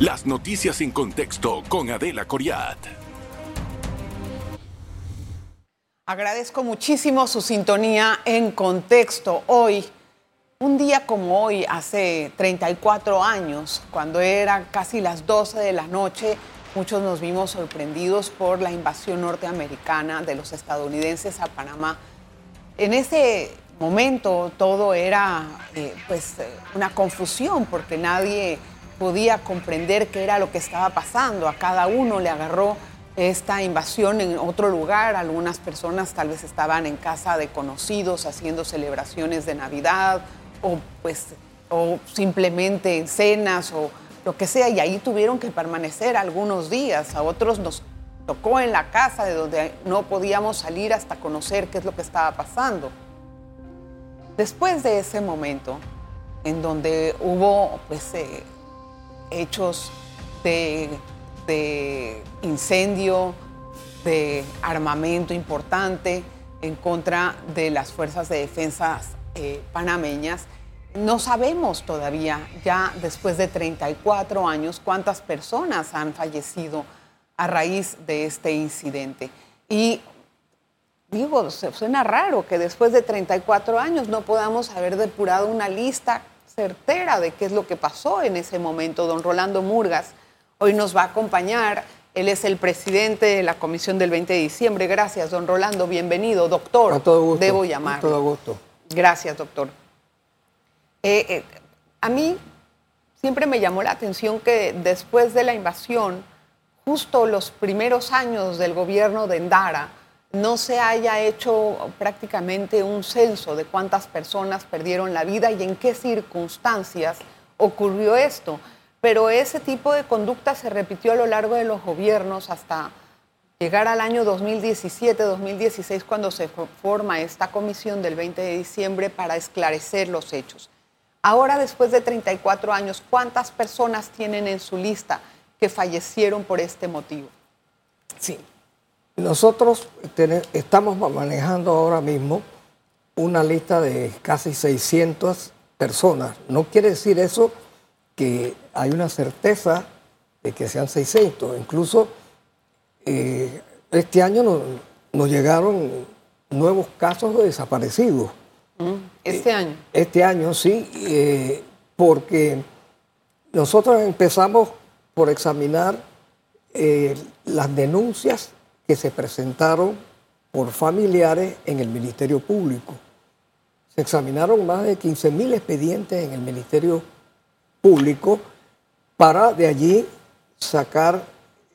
Las noticias en contexto con Adela Coriat. Agradezco muchísimo su sintonía en contexto. Hoy, un día como hoy, hace 34 años, cuando eran casi las 12 de la noche, muchos nos vimos sorprendidos por la invasión norteamericana de los estadounidenses a Panamá. En ese momento todo era eh, pues eh, una confusión porque nadie podía comprender qué era lo que estaba pasando. A cada uno le agarró esta invasión en otro lugar. Algunas personas tal vez estaban en casa de conocidos haciendo celebraciones de Navidad o pues o simplemente en cenas o lo que sea y ahí tuvieron que permanecer algunos días. A otros nos tocó en la casa de donde no podíamos salir hasta conocer qué es lo que estaba pasando. Después de ese momento en donde hubo pues eh, hechos de incendio, de armamento importante en contra de las fuerzas de defensa eh, panameñas. No sabemos todavía, ya después de 34 años, cuántas personas han fallecido a raíz de este incidente. Y digo, suena raro que después de 34 años no podamos haber depurado una lista certera de qué es lo que pasó en ese momento. Don Rolando Murgas Hoy nos va a acompañar. Él es el presidente de la comisión del 20 de diciembre. Gracias, don Rolando. Bienvenido, doctor. A todo gusto. Debo llamar. A todo gusto. Gracias, doctor. Eh, eh, a mí siempre me llamó la atención que después de la invasión, justo los primeros años del gobierno de Endara, no se haya hecho prácticamente un censo de cuántas personas perdieron la vida y en qué circunstancias ocurrió esto pero ese tipo de conducta se repitió a lo largo de los gobiernos hasta llegar al año 2017-2016 cuando se forma esta comisión del 20 de diciembre para esclarecer los hechos. Ahora, después de 34 años, ¿cuántas personas tienen en su lista que fallecieron por este motivo? Sí, nosotros estamos manejando ahora mismo una lista de casi 600 personas. No quiere decir eso que hay una certeza de que sean 600. Incluso eh, este año nos, llegaron nuevos casos de desaparecidos. Mm, ¿Este año? Este año, sí, eh, porque nosotros empezamos por examinar eh, las denuncias que se presentaron por familiares en el Ministerio Público. Se examinaron más de 15.000 expedientes en el Ministerio Público para de allí sacar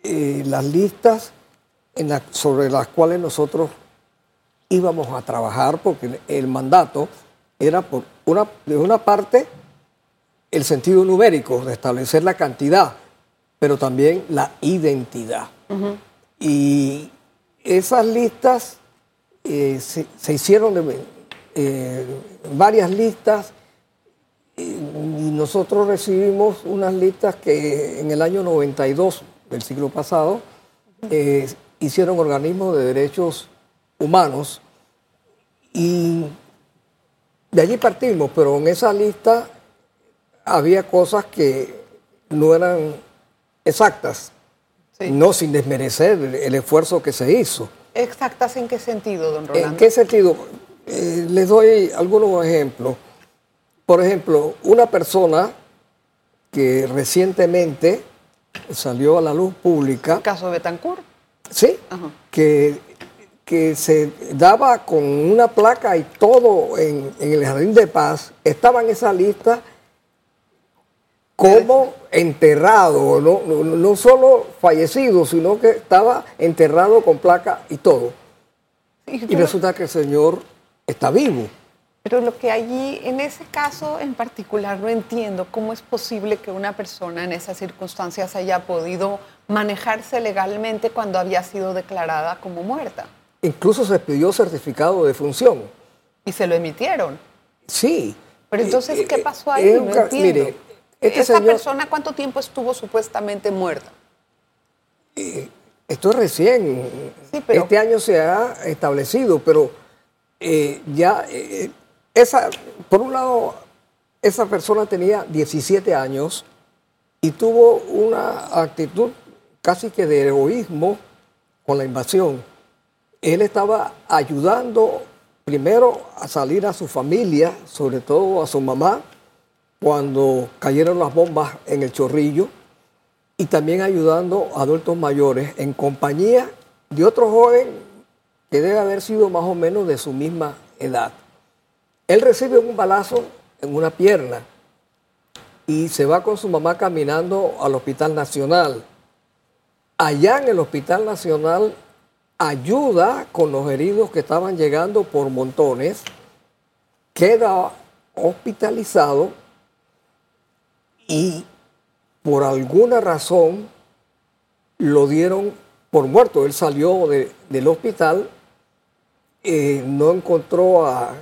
eh, las listas sobre las cuales nosotros íbamos a trabajar, porque el mandato era por una, de una parte el sentido numérico, de establecer la cantidad, pero también la identidad. Y esas listas eh, se, hicieron eh, varias listas y nosotros recibimos unas listas que en el año 92 del siglo pasado eh, hicieron organismos de derechos humanos. Y de allí partimos, pero en esa lista había cosas que no eran exactas, no sin desmerecer el, esfuerzo que se hizo. ¿Exactas en qué sentido, don Rolando? ¿En qué sentido? Eh, les doy algunos ejemplos. Por ejemplo, una persona que recientemente salió a la luz pública. ¿El caso de Betancourt? Sí, que, que se daba con una placa y todo en, el Jardín de Paz, estaba en esa lista como enterrado, no, no, solo fallecido, sino que estaba enterrado con placa y todo. Y resulta que el señor está vivo. Pero lo que allí, en ese caso en particular, no entiendo cómo es posible que una persona en esas circunstancias haya podido manejarse legalmente cuando había sido declarada como muerta. Incluso se pidió certificado de función. ¿Y se lo emitieron? Sí. Pero entonces, eh, ¿qué eh, pasó ahí? no entiendo. Mire, este persona cuánto tiempo estuvo supuestamente muerta? Eh, esto es recién. Este año se ha establecido, pero ya esa, por un lado, esa persona tenía 17 años y tuvo una actitud casi que de egoísmo con la invasión. Él estaba ayudando primero a salir a su familia, sobre todo a su mamá, cuando cayeron las bombas en el chorrillo, y también ayudando a adultos mayores en compañía de otro joven que debe haber sido más o menos de su misma edad. Él recibe un balazo en una pierna y se va con su mamá caminando al Hospital Nacional. Allá en el Hospital Nacional ayuda con los heridos que estaban llegando por montones, queda hospitalizado y por alguna razón lo dieron por muerto. Él salió del hospital, eh, no encontró a,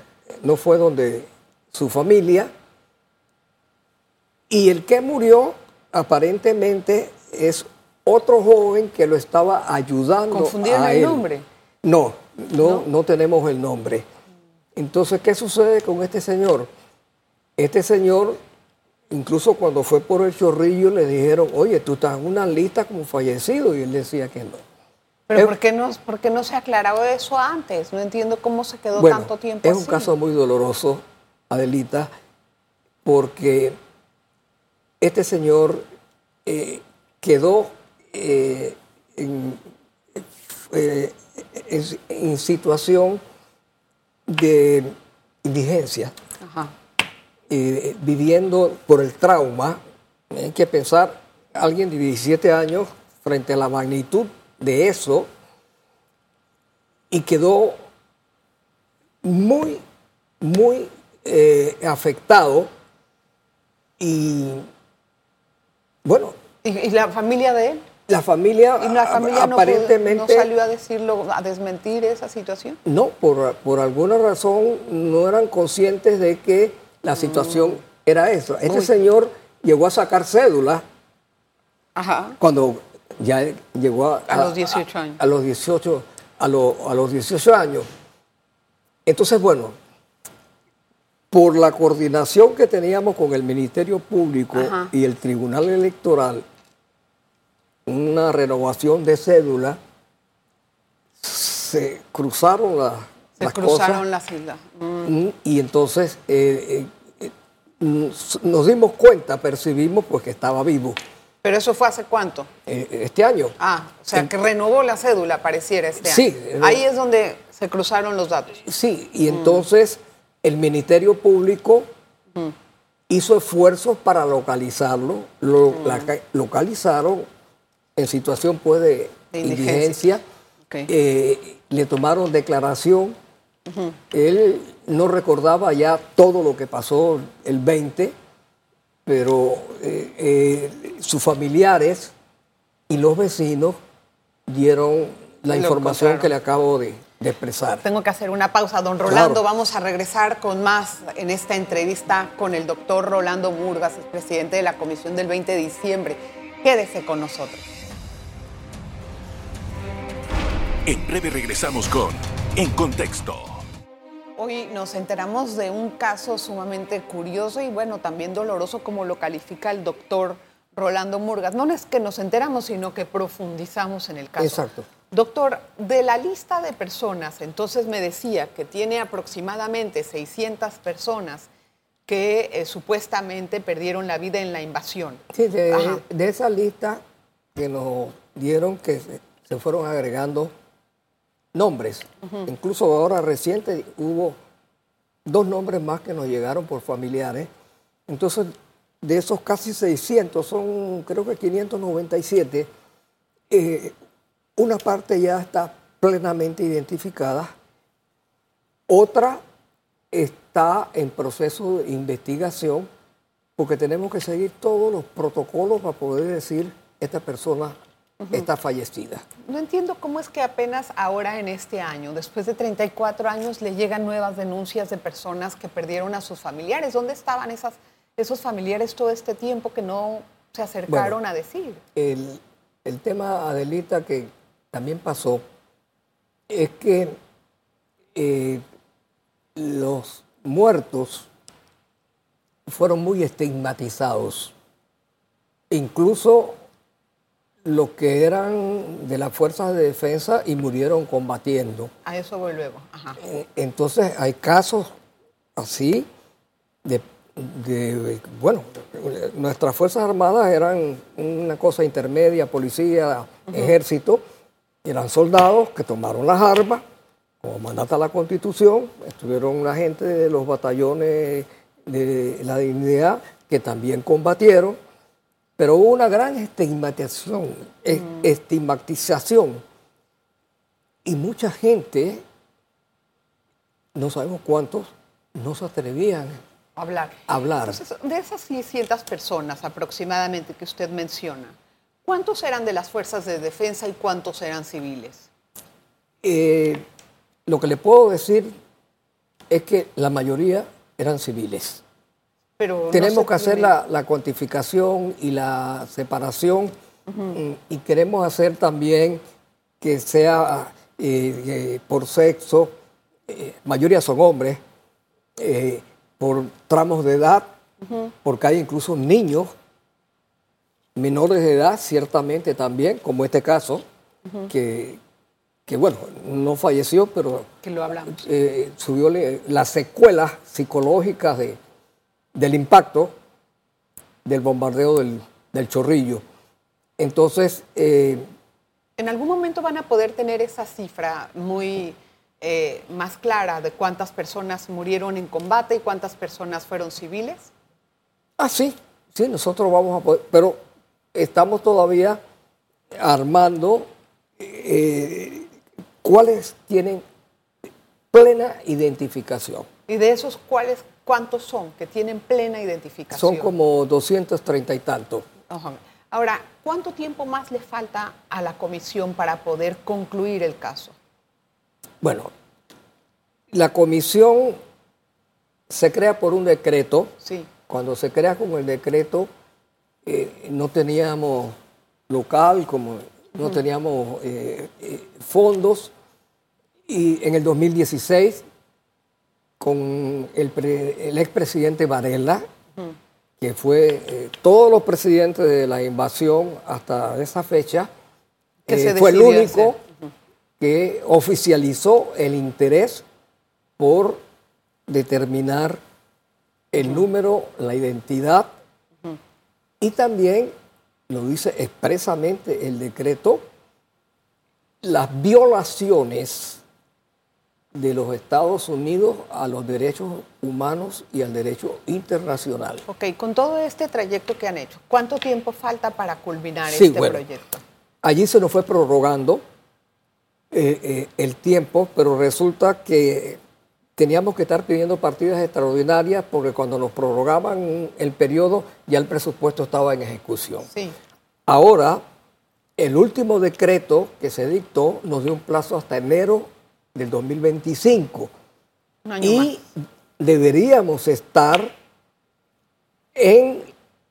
no fue donde su familia, y el que murió aparentemente es otro joven que lo estaba ayudando. ¿Confundieron el nombre? No, no, no, tenemos el nombre. Entonces, ¿qué sucede con este señor? Este señor, incluso cuando fue por el chorrillo, le dijeron, oye, tú estás en una lista como fallecido, y él decía que no. Pero ¿por qué no, por qué no se aclaró eso antes? No entiendo cómo se quedó tanto tiempo Es un caso muy doloroso, Adelita, porque este señor eh, quedó eh, eh, en, situación de indigencia, viviendo por el trauma. Hay que pensar, alguien de 17 años frente a la magnitud de eso, y quedó muy, muy afectado y bueno. ¿Y, la familia de él? La familia, aparentemente no, salió a decirlo, a desmentir esa situación. No, por, por alguna razón no eran conscientes de que la mm. situación era eso. Este señor llegó a sacar cédula cuando ya llegó a, a, los 18 años. A, los 18, a, a los 18 años. Entonces, bueno, por la coordinación que teníamos con el Ministerio Público y el Tribunal Electoral, una renovación de cédula, se cruzaron las se cruzaron las islas. Mm. Mm, y entonces eh, eh, eh, nos dimos cuenta, percibimos pues que estaba vivo. ¿Pero eso fue hace cuánto? este año. Ah, o sea, que renovó la cédula, pareciera este año. Sí. Ahí es donde se cruzaron los datos. Sí, y entonces el Ministerio Público hizo esfuerzos para localizarlo, lo localizaron en situación pues, de, indigencia, eh, le tomaron declaración, él no recordaba ya todo lo que pasó el 20, pero eh, eh, sus familiares y los vecinos dieron la información que le acabo de, expresar. Tengo que hacer una pausa, don Rolando. Vamos a regresar con más en esta entrevista con el doctor Rolando Murgas, el presidente de la comisión del 20 de diciembre. Quédese con nosotros. En breve regresamos con En Contexto. Hoy nos enteramos de un caso sumamente curioso y bueno, también doloroso como lo califica el doctor Rolando Murgas. No es que nos enteramos, sino que profundizamos en el caso. Exacto. Doctor, de la lista de personas, entonces me decía que tiene aproximadamente 600 personas que eh, supuestamente perdieron la vida en la invasión. Sí, de, esa lista que nos dieron que se, fueron agregando nombres. Incluso ahora reciente hubo dos nombres más que nos llegaron por familiares. Entonces, de esos casi 600, son creo que 597, eh, una parte ya está plenamente identificada, otra está en proceso de investigación porque tenemos que seguir todos los protocolos para poder decir esta persona está fallecida. No entiendo cómo es que apenas ahora en este año, después de 34 años, le llegan nuevas denuncias de personas que perdieron a sus familiares. ¿Dónde estaban esas, esos familiares todo este tiempo que no se acercaron a decir? El, el tema, Adelita, que también pasó es que eh, los muertos fueron muy estigmatizados. incluso los que eran de las fuerzas de defensa y murieron combatiendo. A eso voy luego. Ajá. Eh, Entonces hay casos así de, de- bueno, nuestras fuerzas armadas eran una cosa intermedia, policía, ejército, eran soldados que tomaron las armas, como mandata la constitución, estuvieron una gente de los batallones de la dignidad que también combatieron, pero hubo una gran estigmatización, es- estigmatización y mucha gente, no sabemos cuántos, no se atrevían Hablar. a hablar. Entonces, de esas 600 personas aproximadamente que usted menciona, ¿cuántos eran de las fuerzas de defensa y cuántos eran civiles? Eh, lo que le puedo decir es que la mayoría eran civiles. Pero Tenemos que hacer la, la cuantificación y la separación mm, y queremos hacer también que sea eh, eh, por sexo, eh, mayoría son hombres, eh, por tramos de edad, porque hay incluso niños menores de edad, ciertamente también, como este caso, que, que, bueno, no falleció, pero que lo hablamos. eh, subió las secuelas psicológicas de, del impacto del bombardeo del, del chorrillo. Entonces, eh, ¿En algún momento van a poder tener esa cifra muy eh, más clara de cuántas personas murieron en combate y cuántas personas fueron civiles? ah, sí, sí, nosotros vamos a poder, pero estamos todavía armando eh, cuáles tienen plena identificación. Y de esos, ¿cuáles, ¿cuántos son que tienen plena identificación? Son como 230 y tantos. Ajá. Ahora, ¿cuánto tiempo más le falta a la comisión para poder concluir el caso? Bueno, la comisión se crea por un decreto. Sí. Cuando se crea con el decreto, eh, no teníamos local, como no teníamos eh, eh, fondos. Y en el 2016, con el, pre- el expresidente Varela, que fue eh, todos los presidentes de la invasión hasta esa fecha, Que eh, fue el único que oficializó el interés por determinar el número, la identidad y también, lo dice expresamente el decreto, las violaciones de los Estados Unidos a los derechos humanos y al derecho internacional. Ok, con todo este trayecto que han hecho, ¿cuánto tiempo falta para culminar Sí, este bueno. proyecto? Allí se nos fue prorrogando eh, eh, el tiempo, pero resulta que teníamos que estar pidiendo partidas extraordinarias porque cuando nos prorrogaban el periodo ya el presupuesto estaba en ejecución. Sí. Ahora, el último decreto que se dictó nos dio un plazo hasta enero del 2025 Un año y deberíamos estar en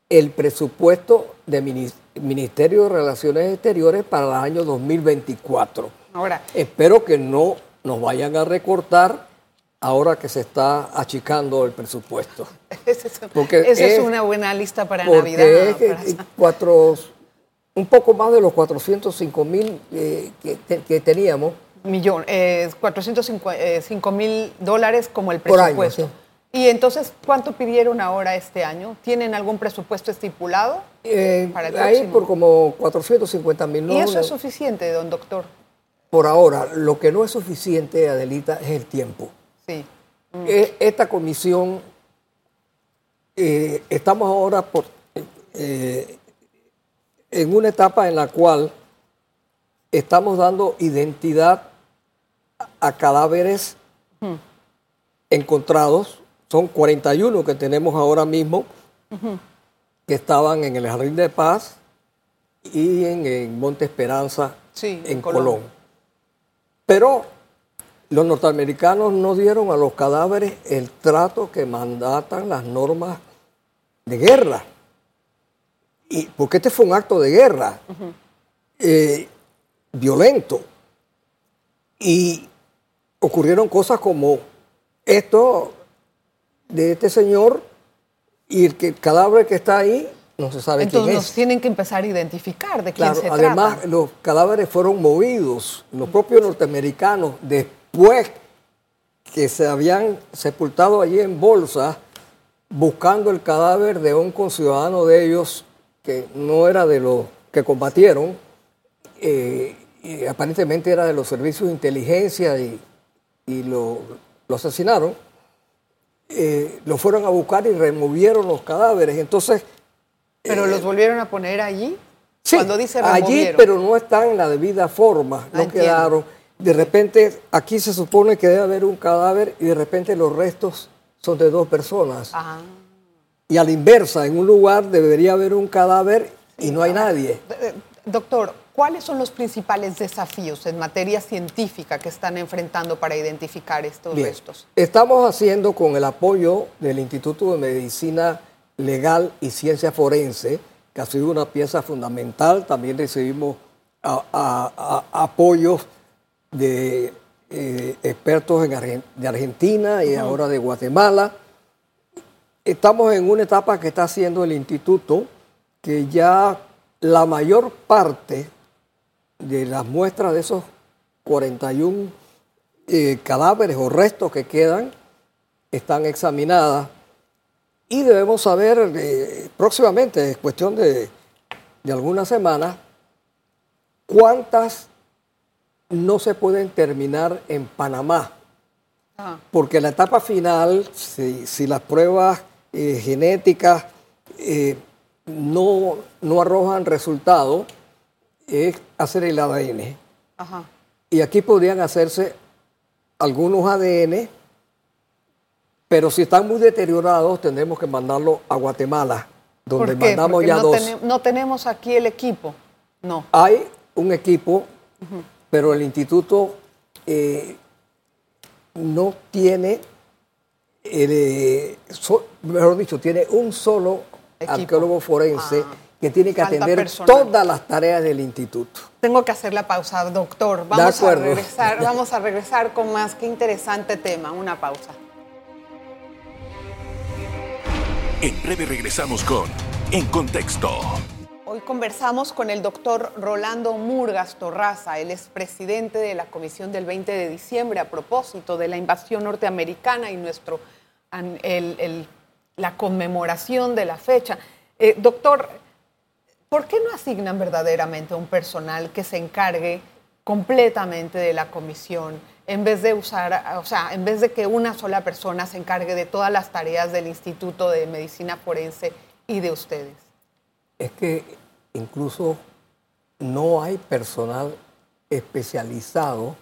el presupuesto del Minis- Ministerio de Relaciones Exteriores para el año 2024. más. Ahora, Espero que no nos vayan a recortar ahora que se está achicando el presupuesto. esa es, Porque esa es es- una buena lista para Porque Navidad. es para- cuatro, un poco más de los 405 mil eh, que teníamos, millón, eh, 405 mil dólares como el año, presupuesto. Y entonces, ¿cuánto pidieron ahora este año? ¿Tienen algún presupuesto estipulado? eh, Para el ahí próximo. por como 450 mil. y eso es suficiente, don doctor. Por ahora, lo que no es suficiente, Adelita, es el tiempo. Sí. Eh, Esta comisión, eh, estamos ahora por, eh, en una etapa en la cual estamos dando identidad a cadáveres encontrados. Son 41 que tenemos ahora mismo que estaban en el Jardín de Paz y en, en Monte Esperanza, Sí, en en Colón. Colón. Pero los norteamericanos no dieron a los cadáveres el trato que mandatan las normas de guerra. Y, porque este fue un acto de guerra eh, violento. Y ocurrieron cosas como esto de este señor y el, que, el cadáver que está ahí no se sabe Entonces quién nos es. tienen que empezar a identificar de quién Claro, se además, trata. los cadáveres fueron movidos, los propios norteamericanos, después que se habían sepultado allí en bolsa, buscando el cadáver de un conciudadano de ellos que no era de los que combatieron, eh, y aparentemente era de los servicios de inteligencia y, y lo, lo asesinaron, eh, lo fueron a buscar y removieron los cadáveres. Entonces, Pero los volvieron a poner allí. Sí, Cuando dice allí, removieron. pero no están en la debida forma, Ah, no entiendo. quedaron. De repente, aquí se supone que debe haber un cadáver y de repente los restos son de dos personas. Ah. Y a la inversa, en un lugar debería haber un cadáver y no hay nadie. Eh, Doctor, ¿cuáles son los principales desafíos en materia científica que están enfrentando para identificar estos Bien, restos? Estamos haciendo con el apoyo del Instituto de Medicina Legal y Ciencia Forense, que ha sido una pieza fundamental. También recibimos a- a- a- apoyos de eh, expertos en Argen- de Argentina y ahora de Guatemala. Estamos en una etapa que está haciendo el instituto, que ya la mayor parte de las muestras de esos 41 eh, cadáveres o restos que quedan están examinadas y debemos saber eh, próximamente, es cuestión de, de algunas semanas, cuántas no se pueden terminar en Panamá. Ah, Porque la etapa final, si, si las pruebas eh, genéticas eh, no, no arrojan resultado, es hacer el ADN. ajá. Y aquí podrían hacerse algunos ADN, pero si están muy deteriorados, tendremos que mandarlo a Guatemala, donde ¿Por qué? mandamos Porque ya no, dos. no tenemos aquí el equipo. No. Hay un equipo, pero el instituto eh, no tiene, el, eh, so- mejor dicho, tiene un solo Equipo. arqueólogo forense Ah. Que tiene que Falta atender personal. todas las tareas del instituto. Tengo que hacer la pausa, doctor. Vamos a acuerdo. regresar, vamos a regresar con más. Qué interesante tema. Una pausa. En breve regresamos con En Contexto. Hoy conversamos con el doctor Rolando Murgas Torraza, el expresidente de la Comisión del 20 de diciembre a propósito de la invasión norteamericana y nuestro, an- el- el- la conmemoración de la fecha. Eh, doctor, ¿por qué no asignan verdaderamente un personal que se encargue completamente de la comisión en vez de usar, o sea, en vez de que una sola persona se encargue de todas las tareas del Instituto de Medicina Forense y de ustedes? Es que incluso no hay personal especializado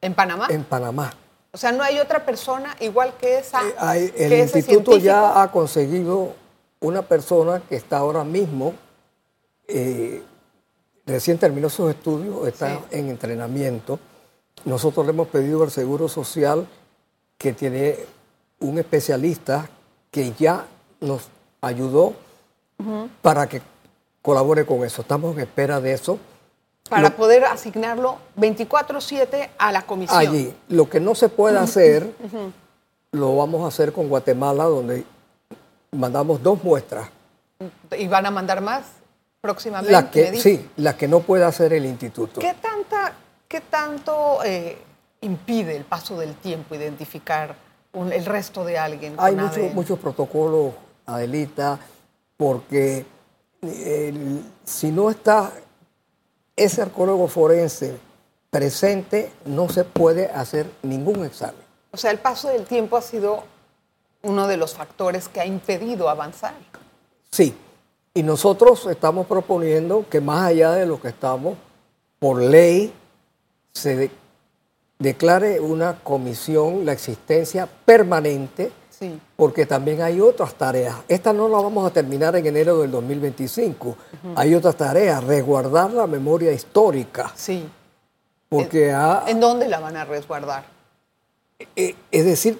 ¿En Panamá? en Panamá. O sea, no hay otra persona igual que esa. Eh, hay- el que instituto ya ha conseguido una persona que está ahora mismo, eh, recién terminó sus estudios, está Sí. en entrenamiento. Nosotros le hemos pedido al Seguro Social que tiene un especialista que ya nos ayudó para que colabore con eso. Estamos en espera de eso. Para Lo- poder asignarlo 24-7 a la comisión. allí. Lo que no se puede hacer, lo vamos a hacer con Guatemala, donde mandamos dos muestras. ¿Y van a mandar más próximamente? Que, sí, las que no puede hacer el instituto. ¿Qué, tanta, qué tanto eh, impide el paso del tiempo identificar un- el resto de alguien? Hay con muchos ADN? muchos protocolos, Adelita, porque si no está ese arqueólogo forense presente, no se puede hacer ningún examen. O sea, el paso del tiempo ha sido uno de los factores que ha impedido avanzar. Sí, y nosotros estamos proponiendo que más allá de lo que estamos, por ley, se de- declare una comisión, la existencia permanente, Sí. porque también hay otras tareas. Esta no la vamos a terminar en enero del 2025. Hay otras tareas, resguardar la memoria histórica, Sí. porque ha- ¿En dónde la van a resguardar? eh, es decir,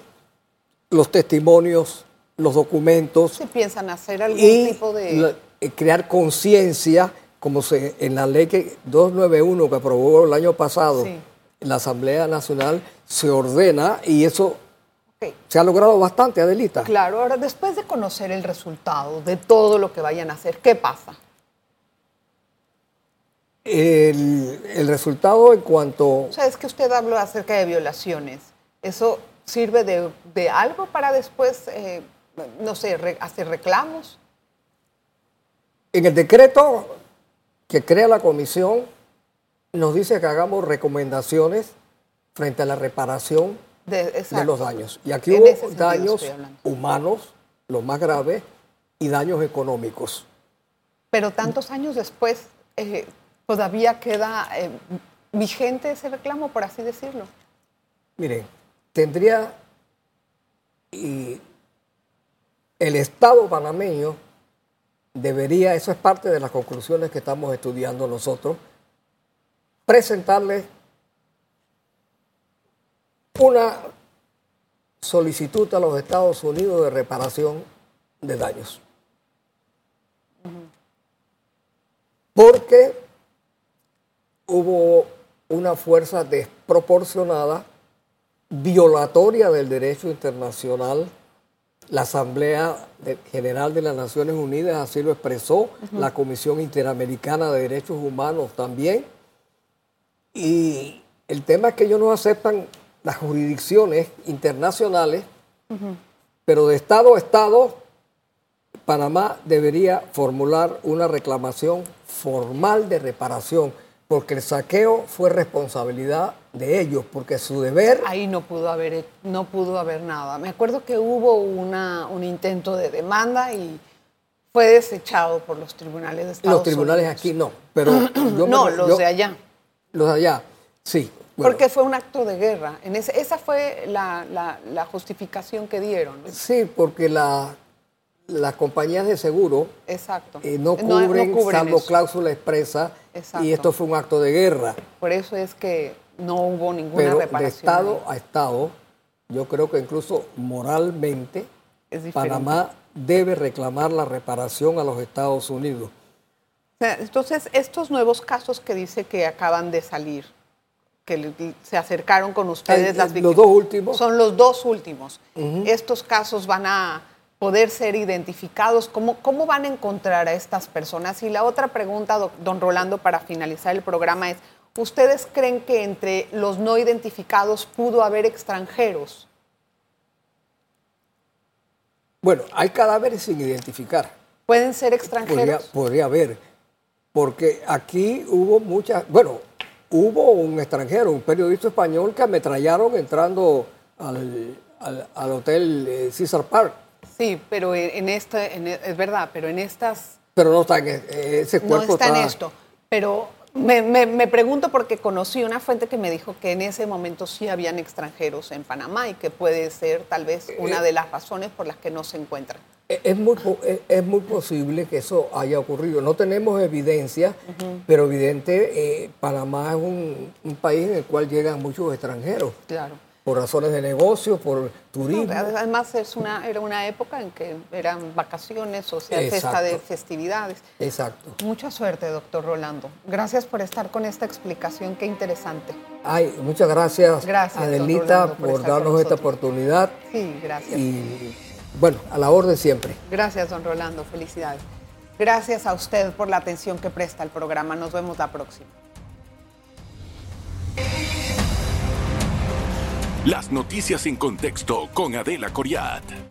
los testimonios, los documentos, ¿Se piensan hacer algún tipo de...? la- eh, crear conciencia, como se, en la ley que 291 que aprobó el año pasado Sí. la Asamblea Nacional, se ordena y eso Se ha logrado bastante, Adelita. Claro, ahora después de conocer el resultado de todo lo que vayan a hacer, ¿qué pasa? El, el resultado en cuanto... O sea, es que usted habló acerca de violaciones. ¿Eso sirve de, de algo para después, eh, no sé, re- hacer reclamos? En el decreto que crea la comisión nos dice que hagamos recomendaciones frente a la reparación De, los daños. Y aquí En hubo daños humanos, los más graves, y daños económicos. Pero tantos años después, eh, todavía queda eh, vigente ese reclamo, por así decirlo. Miren, tendría y el Estado panameño debería, eso es parte de las conclusiones que estamos estudiando nosotros, presentarle una solicitud a los Estados Unidos de reparación de daños. Porque hubo una fuerza desproporcionada, violatoria del derecho internacional. La Asamblea General de las Naciones Unidas así lo expresó, la Comisión Interamericana de Derechos Humanos también. Y el tema es que ellos no aceptan las jurisdicciones internacionales, pero de Estado a Estado, Panamá debería formular una reclamación formal de reparación, porque el saqueo fue responsabilidad de ellos, porque su deber Ahí no pudo haber, no pudo haber nada. Me acuerdo que hubo una, un intento de demanda y fue desechado por los tribunales de Estados los tribunales Unidos. aquí no, pero yo no, los yo- de allá. Los de allá, sí. bueno, Porque fue un acto de guerra. En ese- esa fue la, la- la justificación que dieron. Sí, porque la- las compañías de seguro Exacto. eh, no, No- cubren, no cubren salvo eso. cláusula expresa Exacto. y esto fue un acto de guerra. Por eso es que no hubo ninguna Pero de reparación. Estado ahí. a Estado, yo creo que incluso moralmente, Es. Panamá debe reclamar la reparación a los Estados Unidos. Entonces, estos nuevos casos que dice que acaban de salir, que se acercaron con ustedes Ay, las los víctimas, dos últimos. Son los dos últimos. Estos casos van a poder ser identificados. ¿Cómo, ¿Cómo van a encontrar a estas personas? Y la otra pregunta, don Rolando, para finalizar el programa es, ¿ustedes creen que entre los no identificados pudo haber extranjeros? Bueno, hay cadáveres sin identificar. ¿Pueden ser Podría, extranjeros? podría haber. Porque aquí hubo muchas. Bueno, hubo un extranjero, un periodista español que ametrallaron entrando al, al- al hotel eh, Caesar Park. Sí, pero en, esta, en- es verdad, pero en estas Pero no está en e- ese no cuerpo. está en esto. Pero me, me- me pregunto porque conocí una fuente que me dijo que en ese momento sí habían extranjeros en Panamá y que puede ser tal vez una de las razones por las que no se encuentran. Es es muy, es- muy posible que eso haya ocurrido. No tenemos evidencia, pero evidente, eh, Panamá es un, un país en el cual llegan muchos extranjeros, Claro. Por razones de negocio, por turismo. Además es una, era una época en que eran vacaciones, o sea, Exacto. de festividades. Exacto. Mucha suerte, doctor Rolando. Gracias por estar con esta explicación, qué interesante. Ay, muchas gracias, Gracias, Adelita, Rolando, por por, darnos esta oportunidad. Sí, gracias. Y bueno, a la orden siempre. Gracias, don Rolando. Felicidades. Gracias a usted por la atención que presta al programa. Nos vemos la próxima. Las noticias en contexto con Adela Coriat.